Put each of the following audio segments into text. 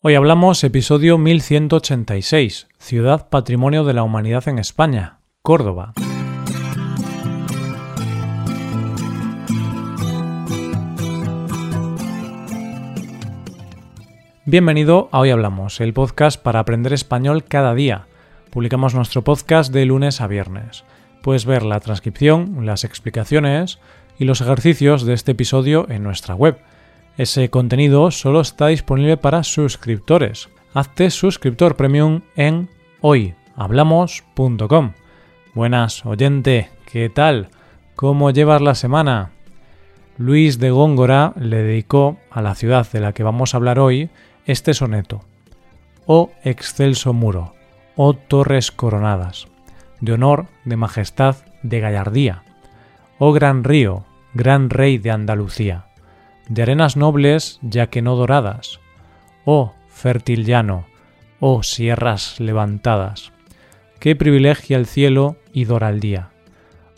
Hoy hablamos episodio 1186, Ciudad Patrimonio de la Humanidad en España, Córdoba. Bienvenido a Hoy Hablamos, el podcast para aprender español cada día. Publicamos nuestro podcast de lunes a viernes. Puedes ver la transcripción, las explicaciones y los ejercicios de este episodio en nuestra web ese contenido solo está disponible para suscriptores. Hazte suscriptor premium en hoyhablamos.com. Buenas, oyente, ¿qué tal? ¿Cómo llevas la semana? Luis de Góngora le dedicó a la ciudad de la que vamos a hablar hoy este soneto. Oh excelso muro, oh torres coronadas, de honor, de majestad, de gallardía. Oh gran río, gran rey de Andalucía de arenas nobles ya que no doradas. Oh fértil llano, oh sierras levantadas, qué privilegia el cielo y dora el día.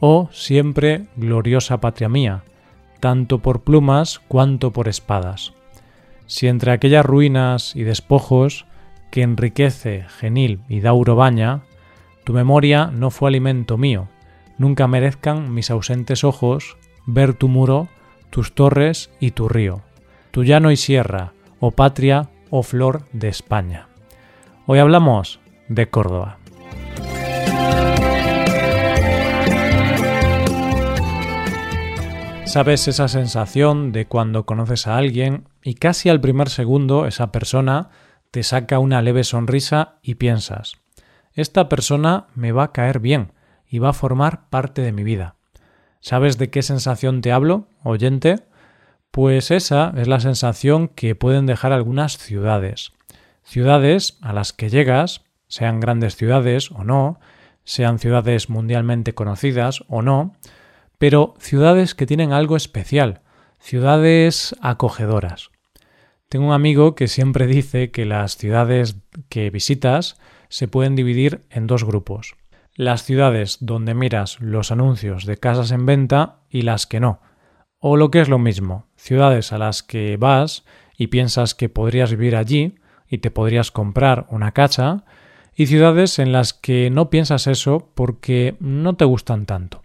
Oh siempre gloriosa patria mía, tanto por plumas cuanto por espadas. Si entre aquellas ruinas y despojos que enriquece genil y dauro baña, tu memoria no fue alimento mío, nunca merezcan mis ausentes ojos ver tu muro tus torres y tu río, tu llano y sierra, oh patria, oh flor de España. Hoy hablamos de Córdoba. ¿Sabes esa sensación de cuando conoces a alguien y casi al primer segundo esa persona te saca una leve sonrisa y piensas, esta persona me va a caer bien y va a formar parte de mi vida? ¿Sabes de qué sensación te hablo, oyente? Pues esa es la sensación que pueden dejar algunas ciudades. Ciudades a las que llegas, sean grandes ciudades o no, sean ciudades mundialmente conocidas o no, pero ciudades que tienen algo especial, ciudades acogedoras. Tengo un amigo que siempre dice que las ciudades que visitas se pueden dividir en dos grupos las ciudades donde miras los anuncios de casas en venta y las que no. O lo que es lo mismo, ciudades a las que vas y piensas que podrías vivir allí y te podrías comprar una casa, y ciudades en las que no piensas eso porque no te gustan tanto.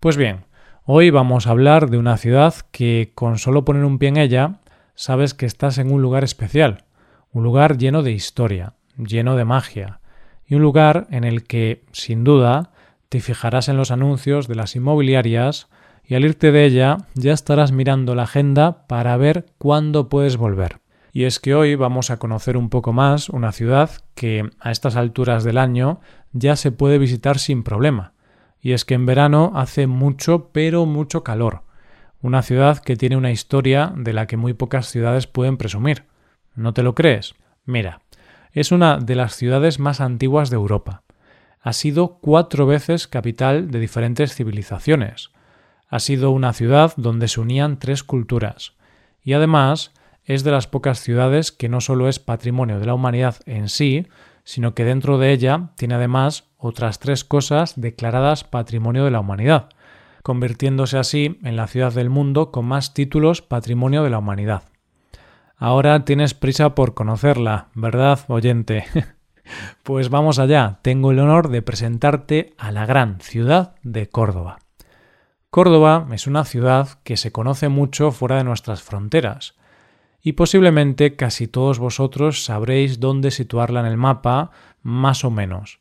Pues bien, hoy vamos a hablar de una ciudad que con solo poner un pie en ella sabes que estás en un lugar especial, un lugar lleno de historia, lleno de magia, y un lugar en el que, sin duda, te fijarás en los anuncios de las inmobiliarias y al irte de ella ya estarás mirando la agenda para ver cuándo puedes volver. Y es que hoy vamos a conocer un poco más una ciudad que a estas alturas del año ya se puede visitar sin problema. Y es que en verano hace mucho pero mucho calor. Una ciudad que tiene una historia de la que muy pocas ciudades pueden presumir. ¿No te lo crees? Mira, es una de las ciudades más antiguas de Europa. Ha sido cuatro veces capital de diferentes civilizaciones. Ha sido una ciudad donde se unían tres culturas. Y además es de las pocas ciudades que no solo es patrimonio de la humanidad en sí, sino que dentro de ella tiene además otras tres cosas declaradas patrimonio de la humanidad, convirtiéndose así en la ciudad del mundo con más títulos patrimonio de la humanidad. Ahora tienes prisa por conocerla, ¿verdad, oyente? pues vamos allá. Tengo el honor de presentarte a la gran ciudad de Córdoba. Córdoba es una ciudad que se conoce mucho fuera de nuestras fronteras, y posiblemente casi todos vosotros sabréis dónde situarla en el mapa, más o menos.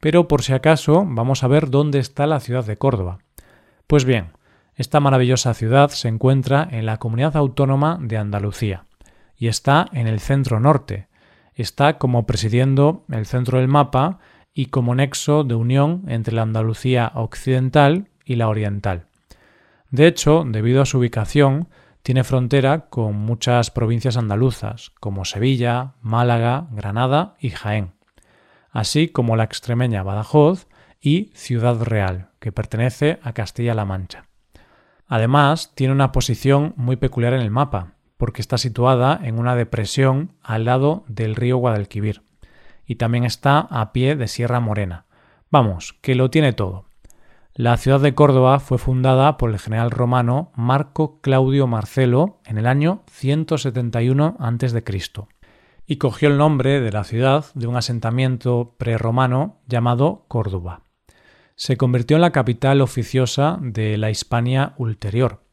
Pero por si acaso vamos a ver dónde está la ciudad de Córdoba. Pues bien, esta maravillosa ciudad se encuentra en la comunidad autónoma de Andalucía y está en el centro norte. Está como presidiendo el centro del mapa y como nexo de unión entre la Andalucía occidental y la oriental. De hecho, debido a su ubicación, tiene frontera con muchas provincias andaluzas, como Sevilla, Málaga, Granada y Jaén, así como la extremeña Badajoz y Ciudad Real, que pertenece a Castilla-La Mancha. Además, tiene una posición muy peculiar en el mapa, porque está situada en una depresión al lado del río Guadalquivir y también está a pie de Sierra Morena. Vamos, que lo tiene todo. La ciudad de Córdoba fue fundada por el general romano Marco Claudio Marcelo en el año 171 a.C. y cogió el nombre de la ciudad de un asentamiento prerromano llamado Córdoba. Se convirtió en la capital oficiosa de la Hispania ulterior,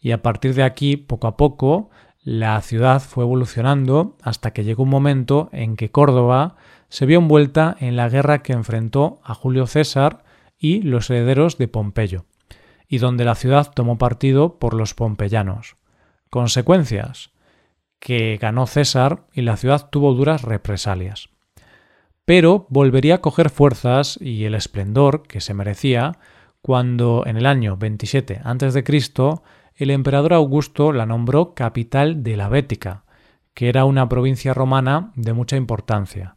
y a partir de aquí, poco a poco, la ciudad fue evolucionando hasta que llegó un momento en que Córdoba se vio envuelta en la guerra que enfrentó a Julio César y los herederos de Pompeyo, y donde la ciudad tomó partido por los pompeyanos. Consecuencias que ganó César y la ciudad tuvo duras represalias. Pero volvería a coger fuerzas y el esplendor que se merecía cuando en el año 27 a.C. el emperador Augusto la nombró capital de la Bética, que era una provincia romana de mucha importancia.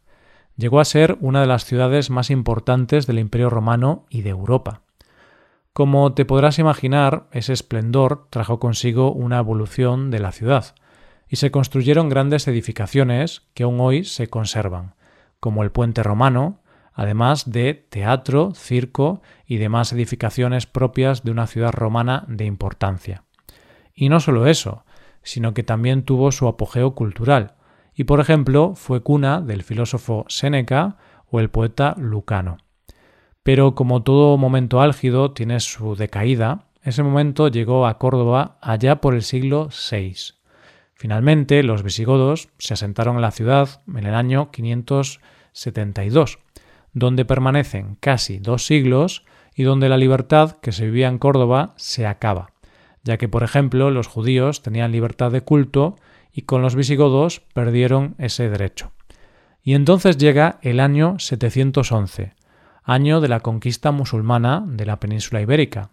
Llegó a ser una de las ciudades más importantes del Imperio romano y de Europa. Como te podrás imaginar, ese esplendor trajo consigo una evolución de la ciudad, y se construyeron grandes edificaciones que aún hoy se conservan, como el puente romano, además de teatro, circo y demás edificaciones propias de una ciudad romana de importancia. Y no solo eso, sino que también tuvo su apogeo cultural, y por ejemplo fue cuna del filósofo Séneca o el poeta Lucano. Pero como todo momento álgido tiene su decaída, ese momento llegó a Córdoba allá por el siglo VI. Finalmente, los visigodos se asentaron en la ciudad en el año 572, donde permanecen casi dos siglos y donde la libertad que se vivía en Córdoba se acaba, ya que, por ejemplo, los judíos tenían libertad de culto y con los visigodos perdieron ese derecho. Y entonces llega el año 711, año de la conquista musulmana de la península ibérica,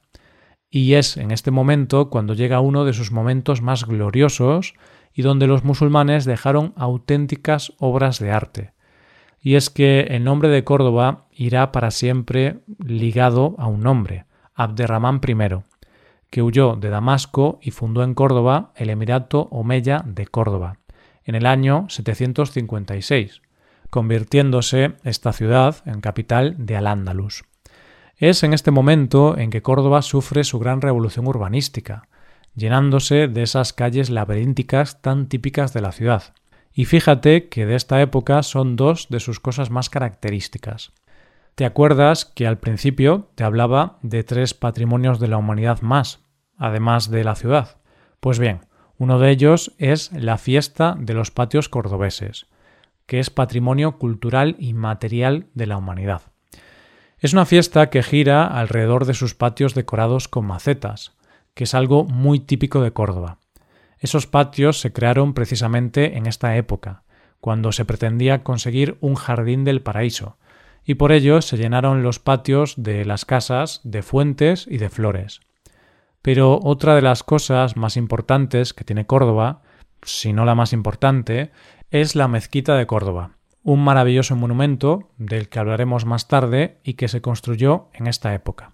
y es en este momento cuando llega uno de sus momentos más gloriosos y donde los musulmanes dejaron auténticas obras de arte. Y es que el nombre de Córdoba irá para siempre ligado a un nombre, Abderramán I, que huyó de Damasco y fundó en Córdoba el Emirato Omeya de Córdoba, en el año 756, convirtiéndose esta ciudad en capital de Al-Ándalus. Es en este momento en que Córdoba sufre su gran revolución urbanística, llenándose de esas calles laberínticas tan típicas de la ciudad. Y fíjate que de esta época son dos de sus cosas más características. ¿Te acuerdas que al principio te hablaba de tres patrimonios de la humanidad más, además de la ciudad? Pues bien, uno de ellos es la fiesta de los patios cordobeses, que es patrimonio cultural y material de la humanidad. Es una fiesta que gira alrededor de sus patios decorados con macetas, que es algo muy típico de Córdoba. Esos patios se crearon precisamente en esta época, cuando se pretendía conseguir un jardín del paraíso, y por ello se llenaron los patios de las casas de fuentes y de flores. Pero otra de las cosas más importantes que tiene Córdoba, si no la más importante, es la mezquita de Córdoba, un maravilloso monumento del que hablaremos más tarde y que se construyó en esta época.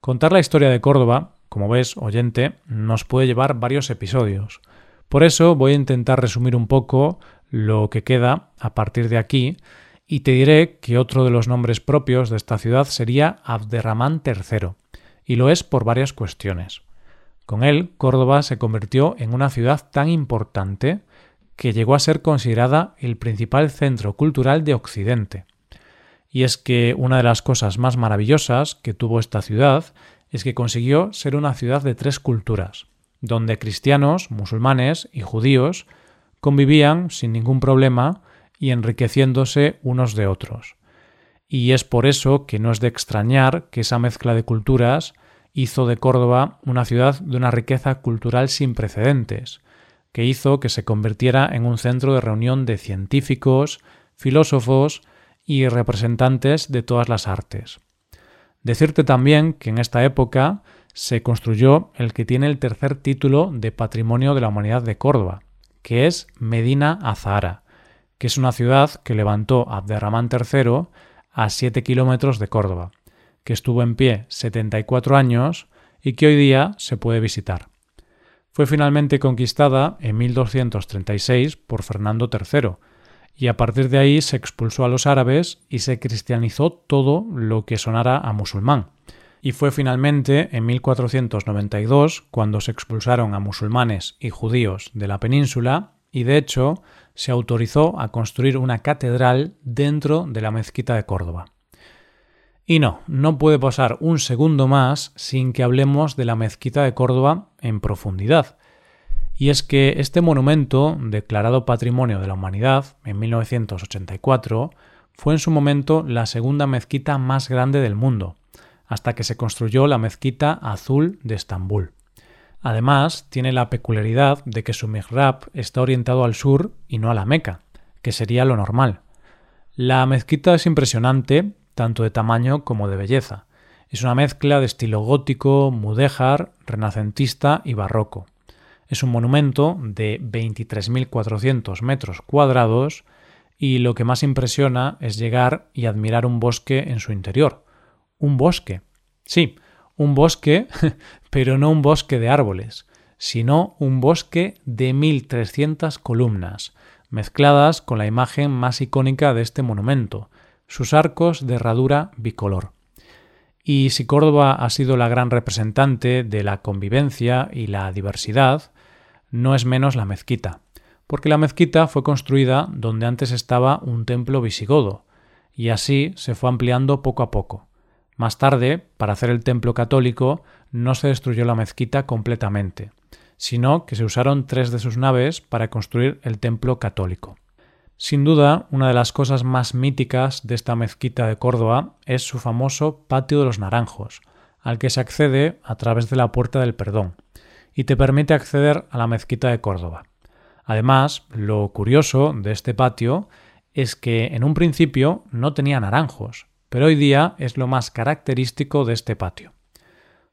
Contar la historia de Córdoba, como ves, oyente, nos puede llevar varios episodios. Por eso voy a intentar resumir un poco lo que queda a partir de aquí y te diré que otro de los nombres propios de esta ciudad sería Abderramán III, y lo es por varias cuestiones. Con él, Córdoba se convirtió en una ciudad tan importante que llegó a ser considerada el principal centro cultural de Occidente. Y es que una de las cosas más maravillosas que tuvo esta ciudad es que consiguió ser una ciudad de tres culturas, donde cristianos, musulmanes y judíos convivían sin ningún problema y enriqueciéndose unos de otros. Y es por eso que no es de extrañar que esa mezcla de culturas hizo de Córdoba una ciudad de una riqueza cultural sin precedentes, que hizo que se convirtiera en un centro de reunión de científicos, filósofos y representantes de todas las artes. Decirte también que en esta época se construyó el que tiene el tercer título de Patrimonio de la Humanidad de Córdoba, que es Medina Azahara, que es una ciudad que levantó Abderramán III a 7 kilómetros de Córdoba, que estuvo en pie 74 años y que hoy día se puede visitar fue finalmente conquistada en 1236 por Fernando III, y a partir de ahí se expulsó a los árabes y se cristianizó todo lo que sonara a musulmán. Y fue finalmente en 1492 cuando se expulsaron a musulmanes y judíos de la península y de hecho se autorizó a construir una catedral dentro de la mezquita de Córdoba. Y no, no puede pasar un segundo más sin que hablemos de la mezquita de Córdoba en profundidad. Y es que este monumento, declarado Patrimonio de la Humanidad en 1984, fue en su momento la segunda mezquita más grande del mundo, hasta que se construyó la mezquita azul de Estambul. Además, tiene la peculiaridad de que su mihrab está orientado al sur y no a la Meca, que sería lo normal. La mezquita es impresionante, tanto de tamaño como de belleza. Es una mezcla de estilo gótico, mudéjar, renacentista y barroco. Es un monumento de 23.400 metros cuadrados y lo que más impresiona es llegar y admirar un bosque en su interior. Un bosque. Sí, un bosque, pero no un bosque de árboles, sino un bosque de 1.300 columnas, mezcladas con la imagen más icónica de este monumento, sus arcos de herradura bicolor. Y si Córdoba ha sido la gran representante de la convivencia y la diversidad, no es menos la mezquita, porque la mezquita fue construida donde antes estaba un templo visigodo, y así se fue ampliando poco a poco. Más tarde, para hacer el templo católico, no se destruyó la mezquita completamente, sino que se usaron tres de sus naves para construir el templo católico. Sin duda, una de las cosas más míticas de esta mezquita de Córdoba es su famoso Patio de los Naranjos, al que se accede a través de la Puerta del Perdón, y te permite acceder a la mezquita de Córdoba. Además, lo curioso de este patio es que en un principio no tenía naranjos, pero hoy día es lo más característico de este patio.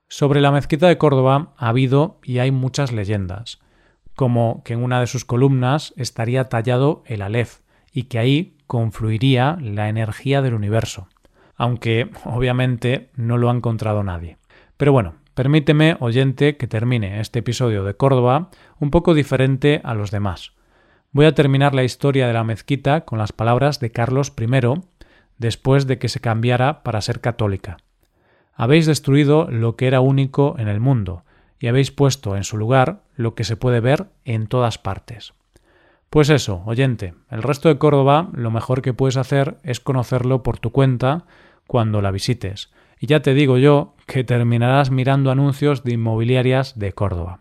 Sobre la mezquita de Córdoba ha habido y hay muchas leyendas, como que en una de sus columnas estaría tallado el Aleph y que ahí confluiría la energía del universo, aunque obviamente no lo ha encontrado nadie. Pero bueno, permíteme, oyente, que termine este episodio de Córdoba un poco diferente a los demás. Voy a terminar la historia de la mezquita con las palabras de Carlos I, después de que se cambiara para ser católica. Habéis destruido lo que era único en el mundo, y habéis puesto en su lugar lo que se puede ver en todas partes. Pues eso, oyente, el resto de Córdoba lo mejor que puedes hacer es conocerlo por tu cuenta cuando la visites, y ya te digo yo que terminarás mirando anuncios de inmobiliarias de Córdoba.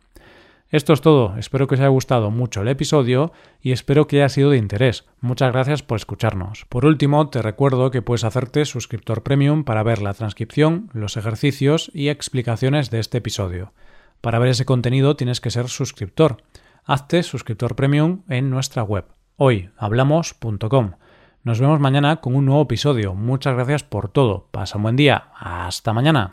Esto es todo, espero que os haya gustado mucho el episodio y espero que haya sido de interés. Muchas gracias por escucharnos. Por último, te recuerdo que puedes hacerte suscriptor premium para ver la transcripción, los ejercicios y explicaciones de este episodio. Para ver ese contenido tienes que ser suscriptor. Hazte suscriptor premium en nuestra web hoyhablamos.com. Nos vemos mañana con un nuevo episodio. Muchas gracias por todo. Pasa un buen día. Hasta mañana.